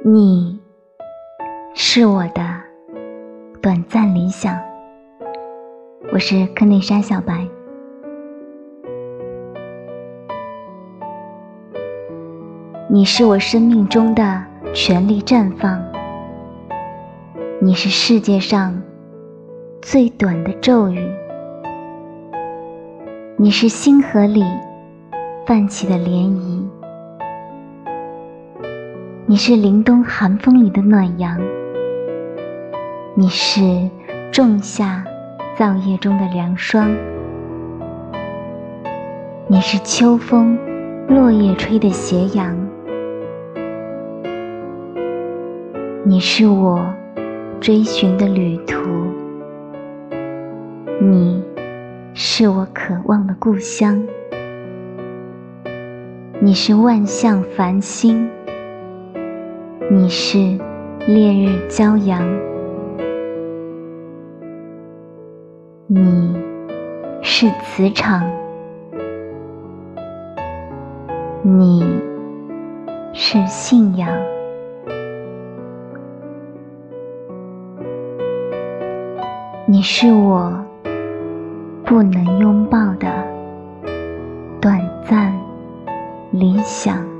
你是我的短暂理想。我是科内莎小白。你是我生命中的全力绽放。你是世界上最短的咒语。你是星河里泛起的涟漪。你是凛冬寒风里的暖阳，你是仲夏燥夜中的凉霜，你是秋风落叶吹的斜阳，你是我追寻的旅途，你是我渴望的故乡，你是万象繁星。你是烈日骄阳，你是磁场，你是信仰，你是我不能拥抱的短暂理想。